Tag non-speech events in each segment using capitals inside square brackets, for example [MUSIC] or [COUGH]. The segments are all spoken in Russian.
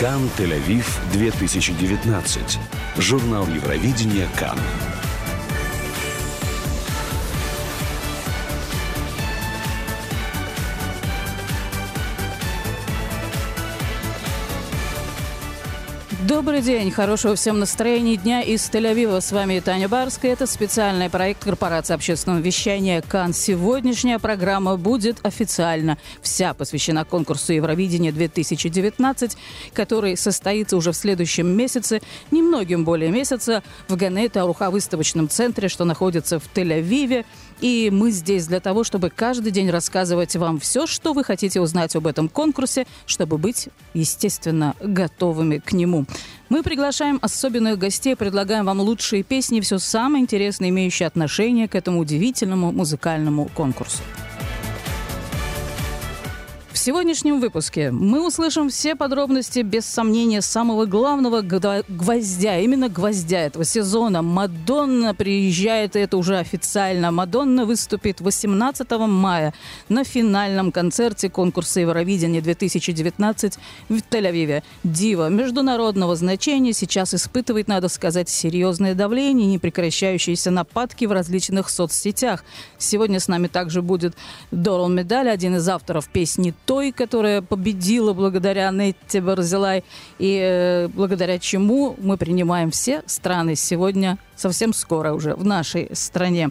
Кан Тель-Авив 2019. Журнал Евровидения Кан. Добрый день, хорошего всем настроения дня из Тель-Авива. С вами Таня Барская. Это специальный проект корпорации общественного вещания «Кан». Сегодняшняя программа будет официально вся посвящена конкурсу Евровидения 2019, который состоится уже в следующем месяце, немногим более месяца, в Ганете Ауруха выставочном центре, что находится в Тель-Авиве. И мы здесь для того, чтобы каждый день рассказывать вам все, что вы хотите узнать об этом конкурсе, чтобы быть, естественно, готовыми к нему. Мы приглашаем особенных гостей, предлагаем вам лучшие песни, все самое интересное, имеющее отношение к этому удивительному музыкальному конкурсу. Сегодняшнем выпуске мы услышим все подробности, без сомнения, самого главного гвоздя, именно гвоздя этого сезона. Мадонна приезжает, и это уже официально. Мадонна выступит 18 мая на финальном концерте конкурса Евровидения 2019 в Тель-Авиве. Дива международного значения сейчас испытывает, надо сказать, серьезное давление непрекращающиеся нападки в различных соцсетях. Сегодня с нами также будет Дорал Медаль, один из авторов песни той, которая победила благодаря Нетте Барзилай, и э, благодаря чему мы принимаем все страны сегодня, совсем скоро уже, в нашей стране.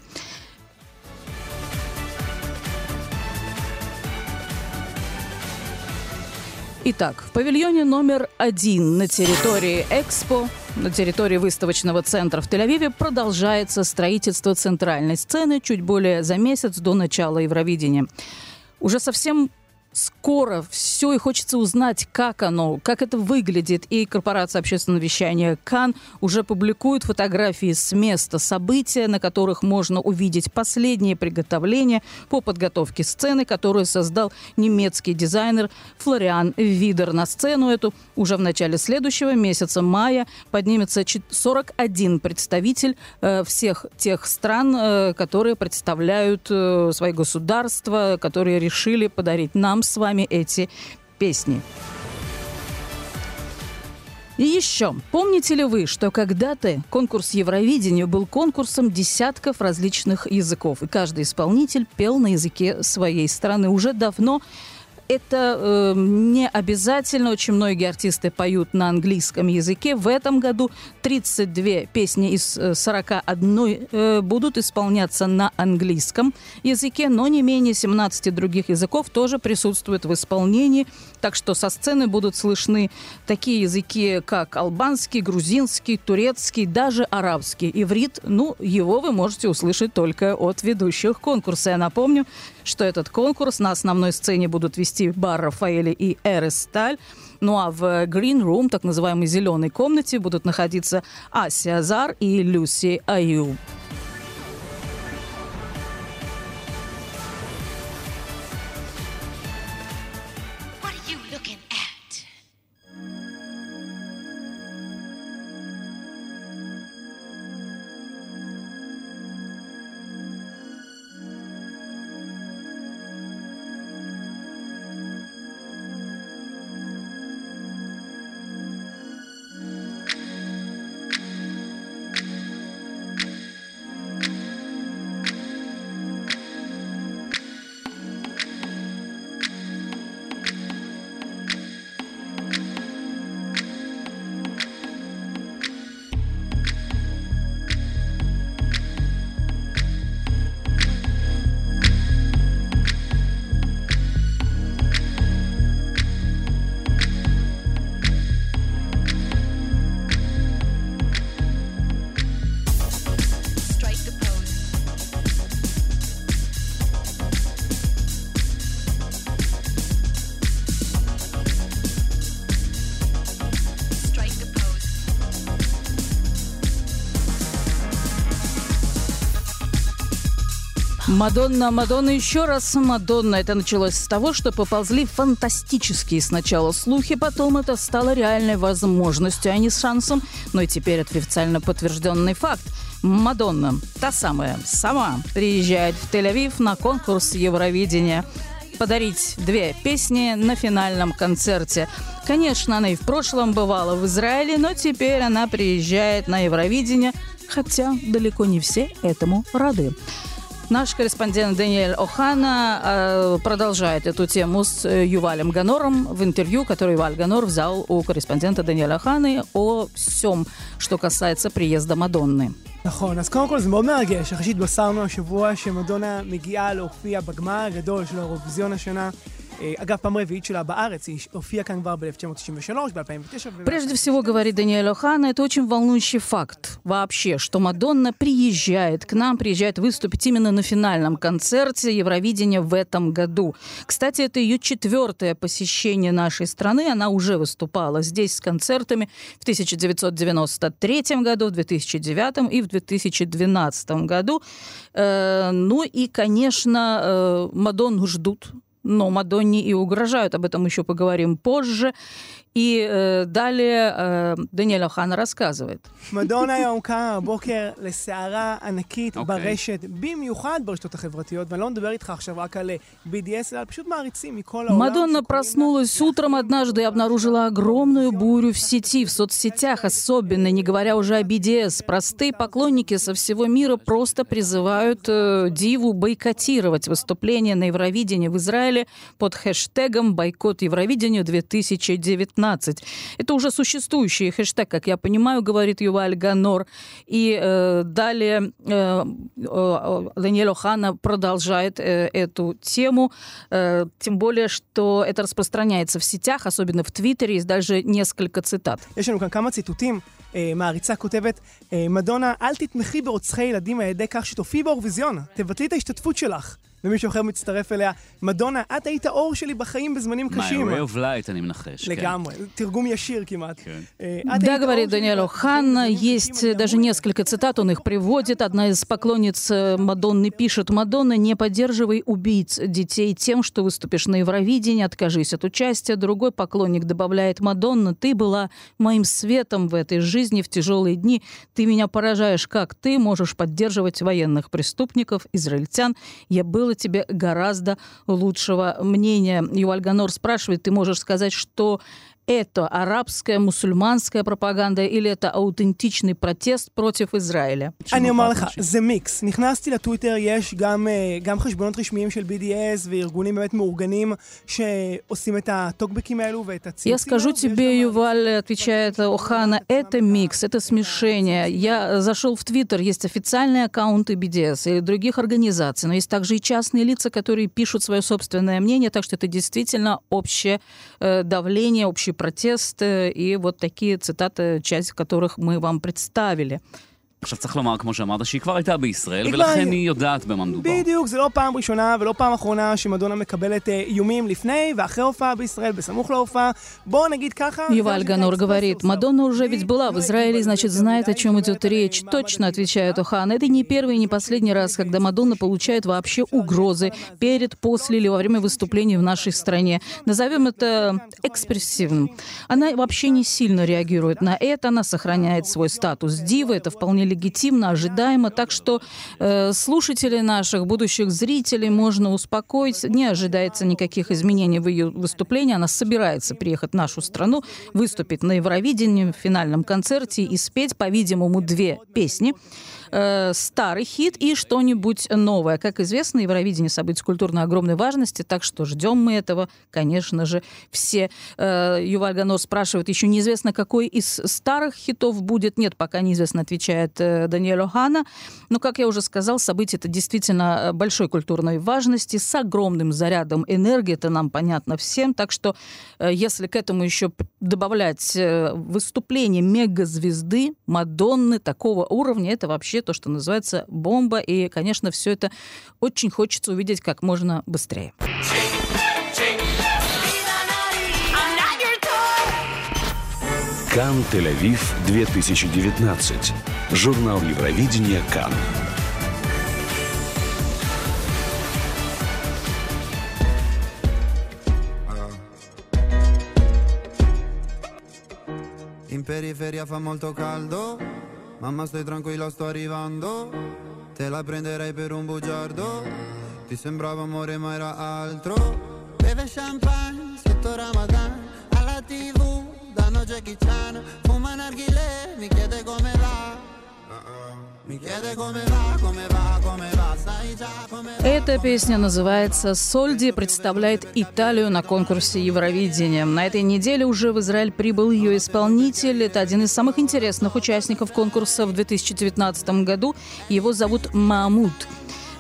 Итак, в павильоне номер один на территории Экспо, на территории выставочного центра в Тель-Авиве продолжается строительство центральной сцены чуть более за месяц до начала Евровидения. Уже совсем скоро все, и хочется узнать, как оно, как это выглядит. И корпорация общественного вещания КАН уже публикует фотографии с места события, на которых можно увидеть последние приготовления по подготовке сцены, которую создал немецкий дизайнер Флориан Видер. На сцену эту уже в начале следующего месяца мая поднимется 41 представитель э, всех тех стран, э, которые представляют э, свои государства, которые решили подарить нам с вами эти песни. И еще, помните ли вы, что когда-то конкурс Евровидения был конкурсом десятков различных языков, и каждый исполнитель пел на языке своей страны. Уже давно это э, не обязательно. Очень многие артисты поют на английском языке. В этом году 32 песни из 41 э, э, будут исполняться на английском языке, но не менее 17 других языков тоже присутствуют в исполнении. Так что со сцены будут слышны такие языки, как албанский, грузинский, турецкий, даже арабский. Иврит, ну, его вы можете услышать только от ведущих конкурса. Я напомню, что этот конкурс на основной сцене будут вести бар Рафаэля и Эрес Сталь. Ну а в Green Room, так называемой зеленой комнате, будут находиться Ася Азар и Люси Аюб. Мадонна, Мадонна, еще раз Мадонна. Это началось с того, что поползли фантастические сначала слухи, потом это стало реальной возможностью, а не шансом. Но и теперь это официально подтвержденный факт. Мадонна, та самая, сама приезжает в Тель-Авив на конкурс Евровидения. подарить две песни на финальном концерте. Конечно, она и в прошлом бывала в Израиле, но теперь она приезжает на Евровидение, хотя далеко не все этому рады. Наш корреспондент Даниэль Охана э, продолжает эту тему с э, Ювалем Ганором в интервью, которое Юваль Ганор взял у корреспондента Даниэля Оханы о всем, что касается приезда Мадонны. נכון, אז קודם כל זה מאוד מרגש, אחרי שהתבשרנו השבוע שמדונה מגיעה להופיע בגמר הגדול של האירוויזיון השנה. אגב, פעם רביעית שלה בארץ, היא הופיעה כאן כבר ב-1993, ב-2009. Прежде всего, говорит Даниэль Охана, это очень волнующий факт вообще, что Мадонна приезжает к нам, приезжает выступить именно на финальном концерте Евровидения в этом году. Кстати, это ее четвертое посещение нашей страны. Она уже выступала здесь с концертами в 1993 году, в 2009 и в 2012 году. Э, ну и, конечно, э, Мадонну ждут но Мадонне и угрожают. Об этом еще поговорим позже. И э, далее э, Даниэль Охана рассказывает. מדונה היום קמה הבוקר לסערה ענקית okay. ברשת, במיוחד ברשתות החברתיות, ואני לא מדבר איתך עכשיו רק על BDS, אלא פשוט מעריצים מכל העולם. Мадонна проснулась утром однажды и обнаружила огромную бурю в сети, в соцсетях особенно, не говоря уже о BDS. Простые поклонники со всего мира просто призывают э, Диву бойкотировать выступление на Евровидении в Израиле под хэштегом «Бойкот Евровидению 2019». 15. Это уже существующий хэштег, как я понимаю, говорит Юваль Ганор. И э, далее э, э, Даниэль Охана продолжает э, эту тему, э, тем более, что это распространяется в сетях, особенно в Твиттере, есть даже несколько цитат. יש לנו כאן כמה ציטוטים. מעריצה כותבת, מדונה, אל תתמכי ברוצחי ילדים על ידי כך שתופיעי באירוויזיון. תבטלי את ההשתתפות שלך. ומישהו אחר מצטרף אליה, מדונה, את היית האור שלי בחיים בזמנים קשים. My Ray of Light, אני מנחש. לגמרי, כן. תרגום ישיר כמעט. כן. Да, говорит Даниэль Хан, есть даже несколько цитат, он их приводит. Одна из поклонниц Мадонны пишет, «Мадонна, не поддерживай убийц детей тем, что выступишь на Евровидении, откажись от участия». Другой поклонник добавляет, «Мадонна, ты была моим светом в этой жизни в тяжелые дни. Ты меня поражаешь, как ты можешь поддерживать военных преступников, израильтян. Я был было тебе гораздо лучшего мнения. Юваль Ганор спрашивает, ты можешь сказать, что это арабская, мусульманская пропаганда или это аутентичный протест против Израиля? אני אומר לך, זה מיקס. נכנסתי לטוויטר, יש גם, גם חשבונות רשמיים של BDS וארגונים באמת מאורגנים שעושים את הטוקבקים האלו ואת הציוצים. Я скажу тебе, Юваль, отвечает Охана, это микс, это смешение. Я зашел в Твиттер, есть официальные аккаунты BDS и других организаций, но есть также и частные лица, которые пишут свое собственное мнение, так что это действительно общее давление, общий протест и вот такие цитаты, часть которых мы вам представили. עכשיו צריך לומר, כמו שאמרת, שהיא כבר הייתה בישראל, ולכן היא יודעת במה מדובר. בדיוק, זה לא פעם ראשונה ולא פעם אחרונה שמדונה מקבלת איומים לפני ואחרי הופעה בישראל, בסמוך להופעה. בואו נגיד ככה... Юваль Ганор говорит, Мадонна уже ведь была в Израиле, значит, знает, о чем идет речь. Точно, отвечает Охан. Это не первый и не последний раз, когда Мадонна получает вообще угрозы перед, после или во время выступлений в нашей стране. Назовем это экспрессивным. Она вообще не сильно реагирует на это, она сохраняет свой статус дивы, это вполне легитимно, ожидаемо. Так что э, слушателей наших, будущих зрителей можно успокоить. Не ожидается никаких изменений в ее выступлении. Она собирается приехать в нашу страну, выступить на Евровидении в финальном концерте и спеть, по-видимому, две песни э, старый хит и что-нибудь новое. Как известно, Евровидение событие культурной огромной важности, так что ждем мы этого, конечно же, все. Э, Юваль Ганор спрашивает, еще неизвестно, какой из старых хитов будет. Нет, пока неизвестно, отвечает э, Даниэль Охана. Но, как я уже сказал, событие это действительно э, большой культурной важности, с огромным зарядом энергии, это нам понятно всем. Так что, э, если к этому еще добавлять э, выступление мегазвезды, Мадонны такого уровня, это вообще вообще то, что называется бомба. И, конечно, все это очень хочется увидеть как можно быстрее. Кан Тель-Авив 2019. Журнал Евровидения Кан. In periferia fa molto caldo Mamma stai tranquilla sto arrivando. Te la prenderei per un bugiardo. Ti sembrava amore ma era altro. Beve champagne sotto Ramadan. Alla tv danno Jackie Chan. Fuma narghile, mi chiede come va Эта песня называется «Сольди» представляет Италию на конкурсе Евровидения. На этой неделе уже в Израиль прибыл ее исполнитель. Это один из самых интересных участников конкурса в 2019 году. Его зовут Мамут.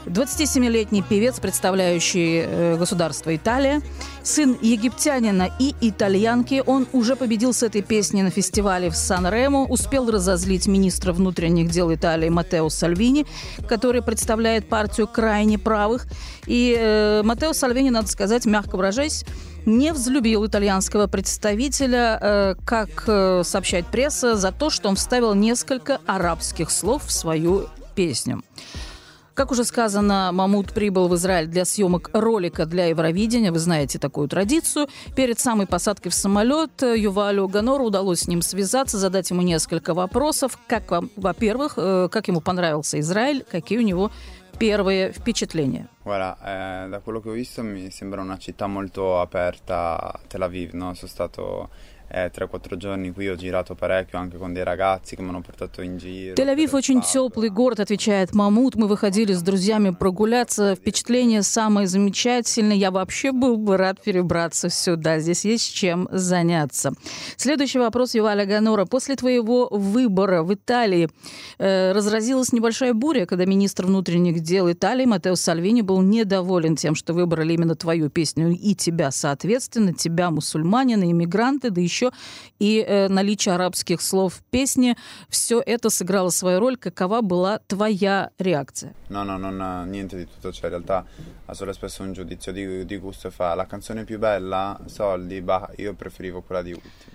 27-летний певец, представляющий э, государство Италия, сын египтянина и итальянки. Он уже победил с этой песней на фестивале в Сан-Ремо, успел разозлить министра внутренних дел Италии Матео Сальвини, который представляет партию крайне правых. И э, Матео Сальвини, надо сказать, мягко выражаясь, не взлюбил итальянского представителя, э, как э, сообщает пресса, за то, что он вставил несколько арабских слов в свою песню. Как уже сказано, Мамут прибыл в Израиль для съемок ролика для Евровидения. Вы знаете такую традицию. Перед самой посадкой в самолет Ювалю Ганору удалось с ним связаться, задать ему несколько вопросов. Как вам, во-первых, э, как ему понравился Израиль, какие у него первые впечатления? Guarda, eh, da quello che ho visto mi sembra una città molto aperta, Tel Aviv, no? Sono stato 3-4 giorni qui ho girato parecchio anche con dei ragazzi che mi hanno portato in giro. Тель-Авив очень теплый город, отвечает Мамут. Мы выходили с друзьями прогуляться. Впечатление самое замечательное. Я вообще был бы рад перебраться сюда. Здесь есть чем заняться. Следующий вопрос Юваля Ганора. После твоего выбора в Италии э, разразилась небольшая буря, когда министр внутренних дел Италии Матео Сальвини был недоволен тем, что выбрали именно твою песню и тебя, соответственно, тебя, мусульманина, иммигранты, да еще еще и э, наличие арабских слов в песне. Все это сыграло свою роль. Какова была твоя реакция? No, no, non niente di tutto ciò. In realtà ha solo espresso un giudizio di, di gusto fa la canzone più bella, Soldi, bah, io preferivo quella di Ultimo.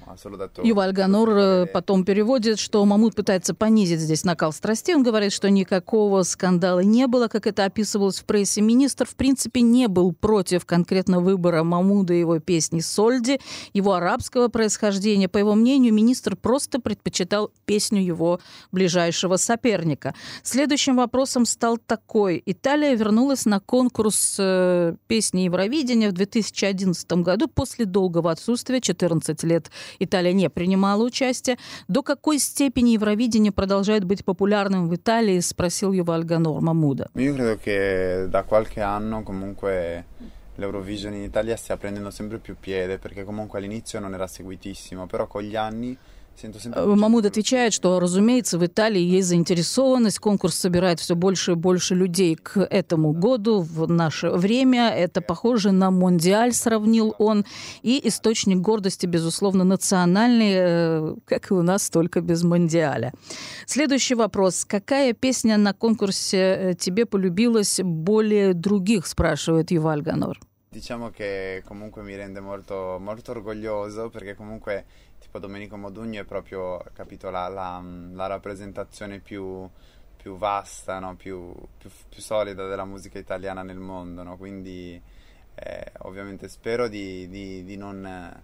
Юваль Ганур э, потом переводит, что Мамут пытается понизить здесь накал страстей. Он говорит, что никакого скандала не было, как это описывалось в прессе. Министр, в принципе, не был против конкретно выбора Мамуда и его песни «Сольди», его арабского происхождения. По его мнению, министр просто предпочитал песню его ближайшего соперника. Следующим вопросом стал такой. Италия вернулась на конкурс э, песни Евровидения в 2011 году после долгого отсутствия 14 лет Италия не принимала участие. До какой степени Евровидение продолжает быть популярным в Италии, спросил Юваль Ганор Мамуда. Io credo che l'Eurovision in Italia stia prendendo sempre più piede perché comunque all'inizio non era seguitissimo, però con gli anni Мамуд отвечает, что, разумеется, в Италии есть заинтересованность, конкурс собирает все больше и больше людей к этому году, в наше время. Это похоже на Мондиаль, сравнил он. И источник гордости, безусловно, национальный, э, как и у нас, только без Мондиаля. Следующий вопрос. Какая песня на конкурсе э, тебе полюбилась более других, спрашивает Юваль Ганор. Diciamo che comunque mi rende molto, molto orgoglioso perché comunque tipo Domenico Modugno è proprio, capito, la, la, la rappresentazione più, più vasta, no? più, più, più, solida della musica italiana nel mondo, no? quindi eh, ovviamente spero di, di, di non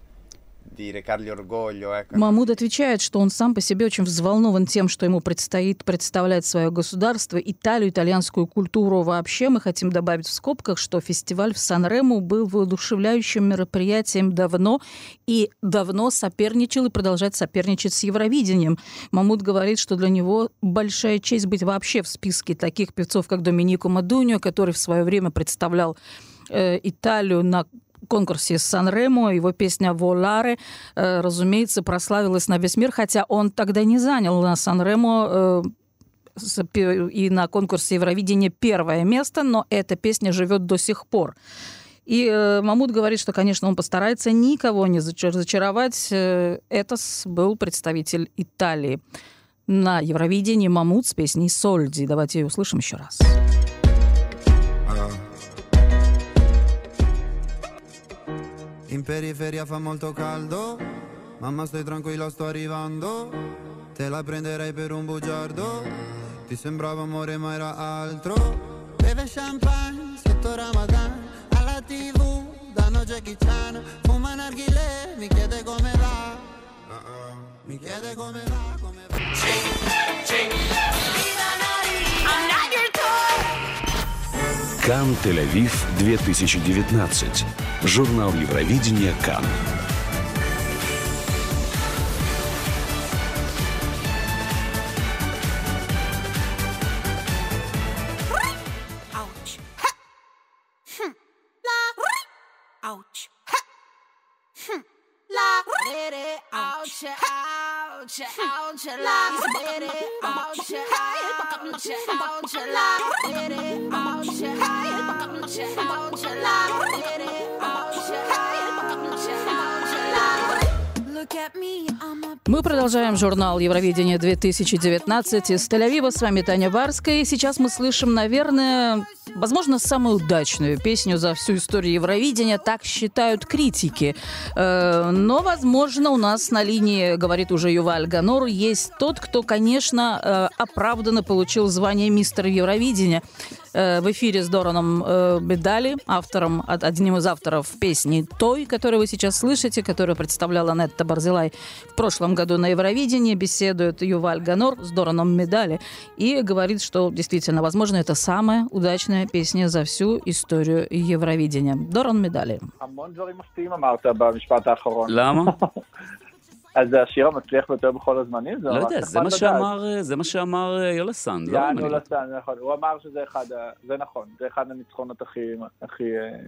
Мамуд отвечает, что он сам по себе очень взволнован тем, что ему предстоит представлять свое государство, Италию, итальянскую культуру вообще. Мы хотим добавить в скобках, что фестиваль в Сан-Рему был воодушевляющим мероприятием давно и давно соперничал и продолжает соперничать с Евровидением. Мамуд говорит, что для него большая честь быть вообще в списке таких певцов, как Доминико Мадуньо, который в свое время представлял э, Италию на конкурсе Сан-Ремо. Его песня «Воларе», э, разумеется, прославилась на весь мир, хотя он тогда не занял на Сан-Ремо э, и на конкурсе Евровидения первое место, но эта песня живет до сих пор. И э, Мамут говорит, что, конечно, он постарается никого не зачаровать. Э, это был представитель Италии. На Евровидении Мамут с песней «Сольди». Давайте ее услышим еще раз. In periferia fa molto caldo, mamma stai tranquilla sto arrivando, te la prenderei per un bugiardo, ti sembrava amore ma era altro, beve champagne sotto Ramadan, alla tv danno Jackie Chan, fuma narghile, mi chiede come va, mi chiede come va, come va. Кан Тель-Авив 2019. Журнал Евровидения Кан. Мы продолжаем журнал Евровидения 2019 из Тель-Авива. С вами Таня Барская. И сейчас мы слышим, наверное, возможно, самую удачную песню за всю историю Евровидения. Так считают критики. Э, Но, возможно, у нас на линии, говорит уже Юваль Ганор, есть тот, кто, конечно, э, оправданно получил звание мистера Евровидения. Э, В эфире с Дораном э, Бедали, автором, од- одним из авторов песни «Той», которую вы сейчас слышите, которую представляла Нетта Барзилай в прошлом году на Евровидении, беседует Юваль Ганор с Дораном Медали и говорит, что действительно, возможно, это самая удачная песня за всю историю Евровидения. Доран Медали. המון דברים מפתיעים אמרת במשפט האחרון. למה? [LAUGHS] אז זה השיר המצליח ביותר בכל הזמנים? זה לא ממש יודע, זה נחמד מה לדעת. שאמר, אה, זה מה שאמר אה, יולסנד, לא? אם יענו אני לא- לסן, זה נכון. הוא אמר שזה אחד, ה- זה נכון, זה אחד הניצחונות הכי, הכי, אה,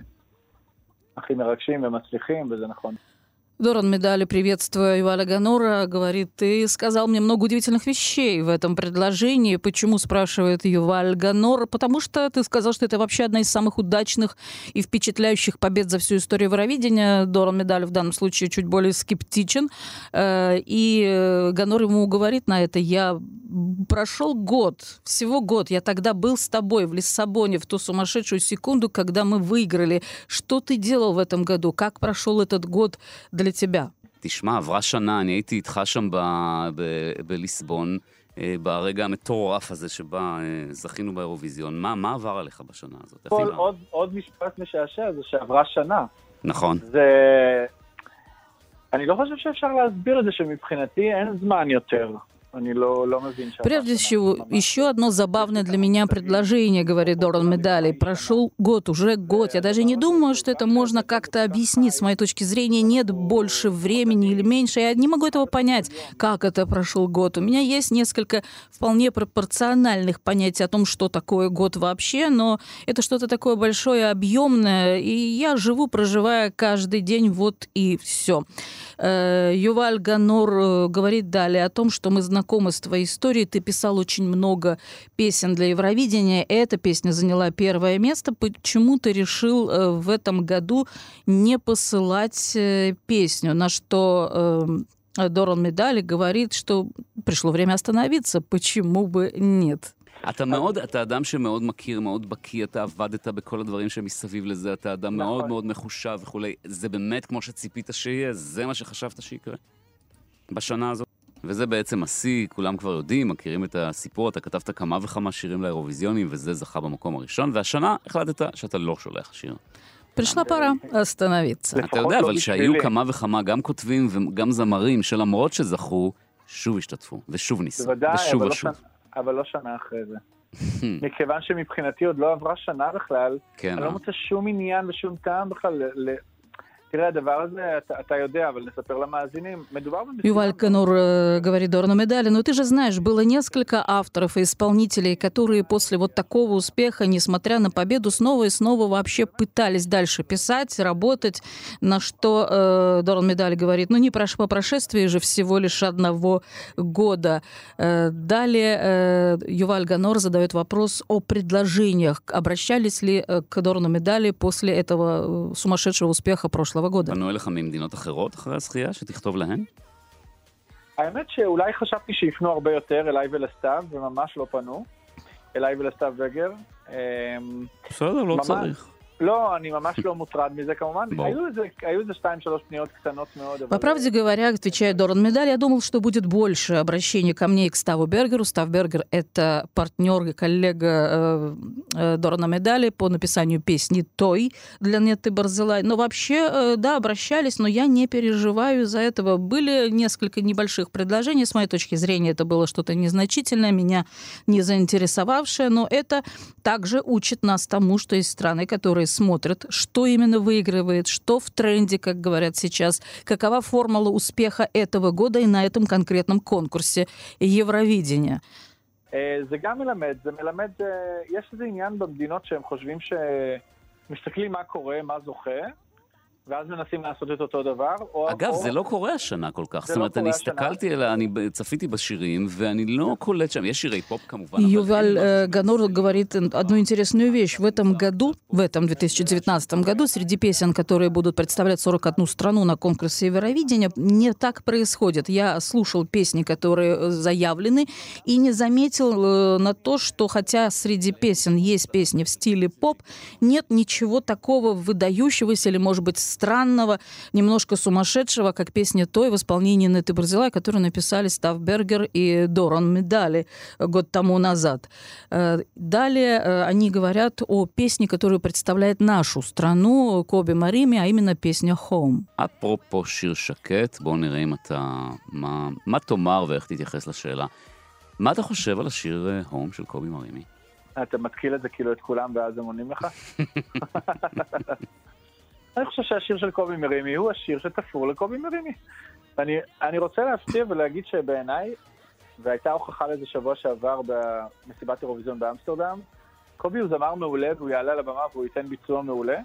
הכי מרגשים ומצליחים, וזה נכון. Доран Медали, приветствуя Юваля Ганора, говорит, ты сказал мне много удивительных вещей в этом предложении. Почему, спрашивает Юваль Ганор? Потому что ты сказал, что это вообще одна из самых удачных и впечатляющих побед за всю историю Евровидения. Доран Медали в данном случае чуть более скептичен. Э, И э, Ганор ему говорит на это, я прошел год, всего год, я тогда был с тобой в Лиссабоне в ту сумасшедшую секунду, когда мы выиграли. Что ты делал в этом году? Как прошел этот год для тебя? תשמע, עברה שנה, אני הייתי איתך שם ב, ב, בליסבון, אה, ברגע המטורף הזה שבה אה, זכינו באירוויזיון. מה, מה עבר עליך בשנה הזאת? איך כל נראה? עוד, עוד משפט משעשע זה שעברה שנה. נכון. זה... אני לא חושב שאפשר להסביר את זה שמבחינתי אין זמן יותר. Прежде всего, еще одно забавное для меня предложение, говорит Доран Медали. Прошел год, уже год. Я даже не думаю, что это можно как-то объяснить. С моей точки зрения, нет больше времени или меньше. Я не могу этого понять, как это прошел год. У меня есть несколько вполне пропорциональных понятий о том, что такое год вообще, но это что-то такое большое, объемное, и я живу, проживая каждый день, вот и все. Э, Юваль Ганор э, говорит далее о том, что мы знакомы с твоей историей. Ты писал очень много песен для Евровидения. Эта песня заняла первое место. Почему ты решил э, в этом году не посылать э, песню? На что э, Доран Медали говорит, что пришло время остановиться. Почему бы нет? אתה מאוד, אתה אדם שמאוד מכיר, מאוד בקיא, אתה עבדת בכל הדברים שמסביב לזה, אתה אדם נכון. מאוד מאוד מחושב וכולי. זה באמת כמו שציפית שיהיה? זה מה שחשבת שיקרה? בשנה הזאת? וזה בעצם השיא, כולם כבר יודעים, מכירים את הסיפור, אתה כתבת כמה וכמה שירים לאירוויזיונים, וזה זכה במקום הראשון, והשנה החלטת שאתה לא שולח שיר. Пришла пора остановиться. אתה לפחות יודע, לא אבל שהיו בשבילי. כמה וכמה, גם כותבים וגם זמרים, שלמרות שזכו, שוב השתתפו, ושוב ניסו, בוודאי, ושוב אבל לא, ושוב. שנה, אבל לא שנה אחרי זה. [LAUGHS] מכיוון שמבחינתי עוד לא עברה שנה בכלל, כן, אני אה? לא מוצא שום עניין ושום טעם בכלל ל... ל... תראה, הדבר הזה, אתה, אתה יודע, אבל נספר למאזינים, מדובר במשימה... Юваль Канур э, говорит Дорну Медали, но ты же знаешь, было несколько авторов и исполнителей, которые после вот такого успеха, несмотря на победу, снова и снова вообще пытались дальше писать, работать, на что э, Дорн Медаль говорит, ну не прош- по прошествии же всего лишь одного года. Э, далее э, Юваль Ганор задает вопрос о предложениях. Обращались ли э, к Дорну Медали после этого э, сумасшедшего успеха прошлого מרוב גודל. פנו אליך ממדינות אחרות אחרי הזכייה, שתכתוב להן? האמת שאולי חשבתי שיפנו הרבה יותר אליי ולסתיו, וממש לא פנו. אליי ולסתיו וגר. אמ, בסדר, לא ממש... צריך. לא, אני ממש לא מוטרד מזה כמובן. היו איזה, היו איזה שתיים, שלוש פניות קטנות מאוד. По правде говоря, отвечает Доран Медаль, я думал, что будет больше обращений ко мне и к Ставу Бергеру. Став Бергер — это партнер и коллега э, э, Дорана Медали по написанию песни «Той» для Нетты Барзелай. Но вообще, э, да, обращались, но я не переживаю из-за этого. Были несколько небольших предложений. С моей точки зрения, это было что-то незначительное, меня не заинтересовавшее, но это также учит нас тому, что есть страны, которые смотрят, что именно выигрывает, что в тренде, как говорят сейчас, какова формула успеха этого года и на этом конкретном конкурсе Евровидения. אה, זה גם מלמד, זה מלמד, אה, יש איזה עניין במדינות שהם חושבים שמסתכלים מה קורה, מה זוכה, ואז מנסים לעשות את אותו דבר. או, אגב, או... זה לא קורה השנה כל כך. זה זאת לא אומרת, אני קורה השנה. הסתכלתי אליה, אני צפיתי בשירים, ואני לא קולט שם, יש שירי פופ כמובן, אבל... Юваль אין э, משהו Ганор שמייצג говорит את одну интересную вещь. В этом году, в этом 2019 году, среди песен, которые будут представлять 41 страну на конкурсе Евровидения, не так происходит. Я слушал песни, которые э, заявлены, и не заметил э, на то, что хотя среди песен есть песни в стиле поп, нет ничего такого выдающегося или, может быть, странного, немножко сумасшедшего, как песня «Той» в исполнении Неты Барзилай, которую написали Став Бергер и Доран Медали год тому назад. Э, Далее э, они говорят о песне, которую представляет нашу страну, Коби Марими, а именно песня «Home». אפרופו שיר שקט, בואו נראה אם אתה... מה, מה תאמר ואיך תתייחס לשאלה. מה אתה חושב על השיר אה, הום של קובי מרימי? אתה מתקיל את זה כאילו את כולם ואז הם עונים לך? אני חושב שהשיר של קובי מרימי הוא השיר שתפור לקובי מרימי. אני, אני רוצה להפתיע ולהגיד שבעיניי, והייתה הוכחה לזה שבוע שעבר במסיבת אירוויזיון באמסטרדם, קובי הוא זמר מעולה והוא יעלה על הבמה והוא ייתן ביצוע מעולה,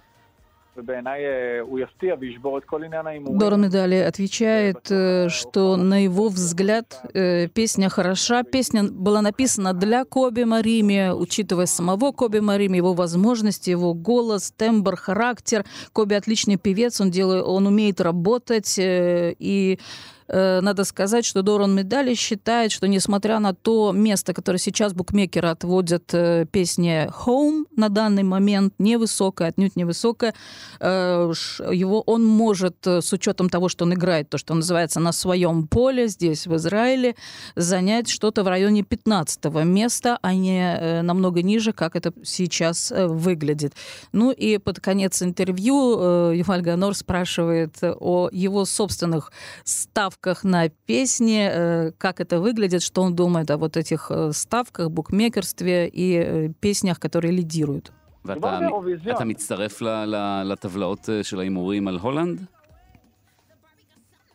Доран Медали отвечает, э, что на его взгляд э, песня хороша. Песня была написана для Коби Марими, учитывая самого Коби Марими, его возможности, его голос, тембр, характер. Коби отличный певец, он, делает, он умеет работать. э, И э, надо сказать, что Доран Медали считает, что несмотря на то место, которое сейчас букмекеры отводят э, песне «Home» на данный момент, невысокое, отнюдь невысокое, э, его он может, э, с учетом того, что он играет, то, что называется, на своем поле здесь, в Израиле, занять что-то в районе 15 места, а не намного ниже, как это сейчас выглядит. Ну и под конец интервью э, Юваль Ганор спрашивает о его собственных ставках на песни, э, как это выглядит, что он думает о вот этих э, ставках, букмекерстве и אה, песнях, которые лидируют. ואתה מדובר באירוויזיון. אתה מצטרף ל- ל- לטבלאות אה, של ההימורים על הולנד?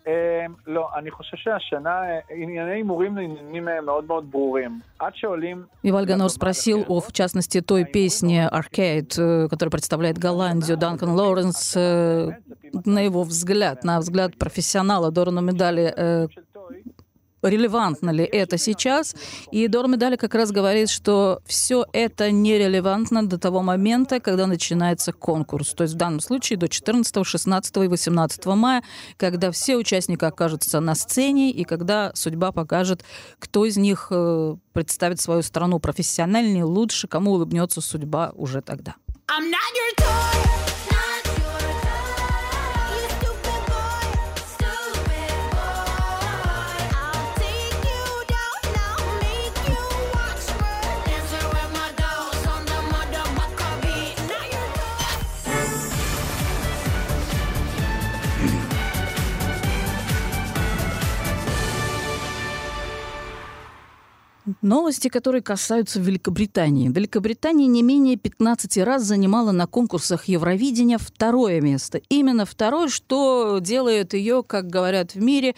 אה, לא, אני חושב שהשנה אה, ענייני הימורים הם עניינים אה, מאוד מאוד ברורים. עד שעולים... Иваль Ганор спросил о, в частности, той песне «Arcade», э, которая представляет Голландию, Данкан Лоуренс. э, На его взгляд, на взгляд профессионала Дорана Медали, э, релевантно ли это сейчас. И Дор Медали как раз говорит, что все это нерелевантно до того момента, когда начинается конкурс. То есть в данном случае до 14, 16 и 18 мая, когда все участники окажутся на сцене и когда судьба покажет, кто из них э, представит свою страну профессиональнее, лучше, кому улыбнется судьба уже тогда. I'm not your toy. Новости, которые касаются Великобритании. Великобритания не менее 15 раз занимала на конкурсах Евровидения второе место. Именно второе, что делает ее, как говорят в мире,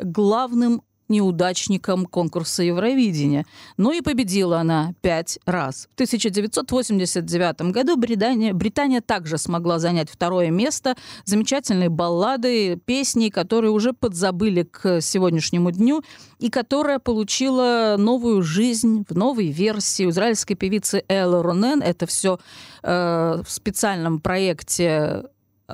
главным неудачником конкурса Евровидения. Но и победила она пять раз. В 1989 году Британия, Британия также смогла занять второе место. Замечательные баллады, песни, которые уже подзабыли к сегодняшнему дню, и которая получила новую жизнь в новой версии израильской певицы Эллы Ронен. Это все э, в специальном проекте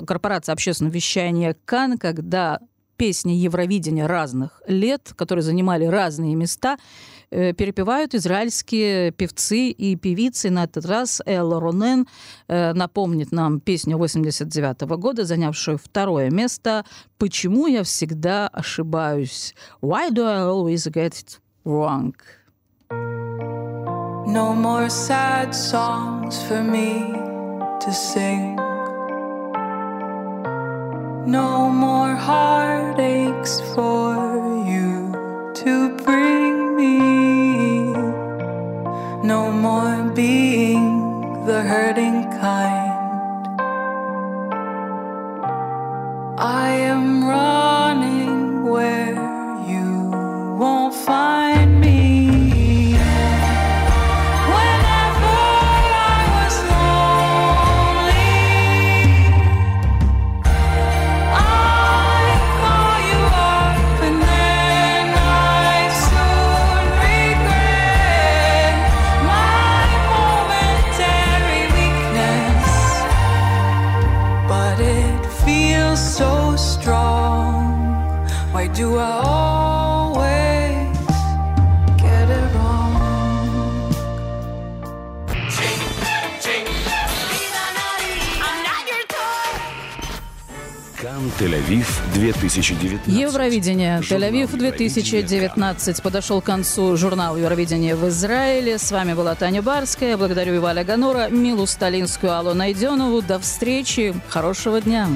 корпорации общественного вещания КАН, когда песни Евровидения разных лет, которые занимали разные места, э, перепевают израильские певцы и певицы. На этот раз Эл Ронен э, напомнит нам песню 89 года, занявшую второе место «Почему я всегда ошибаюсь?» «Why do I always get it wrong?» No more sad songs for me to sing. No more heartaches for you to bring me. No more being the hurting kind. I am running do I always get it wrong? Кан Тель-Авив 2019. Евровидение Тель-Авив Евровидения 2019 подошел к концу журнал Евровидения в Израиле. С вами была Таня Барская. Благодарю Иваля Ганора, Милу Сталинскую, Аллу Найденову. До встречи. Хорошего дня.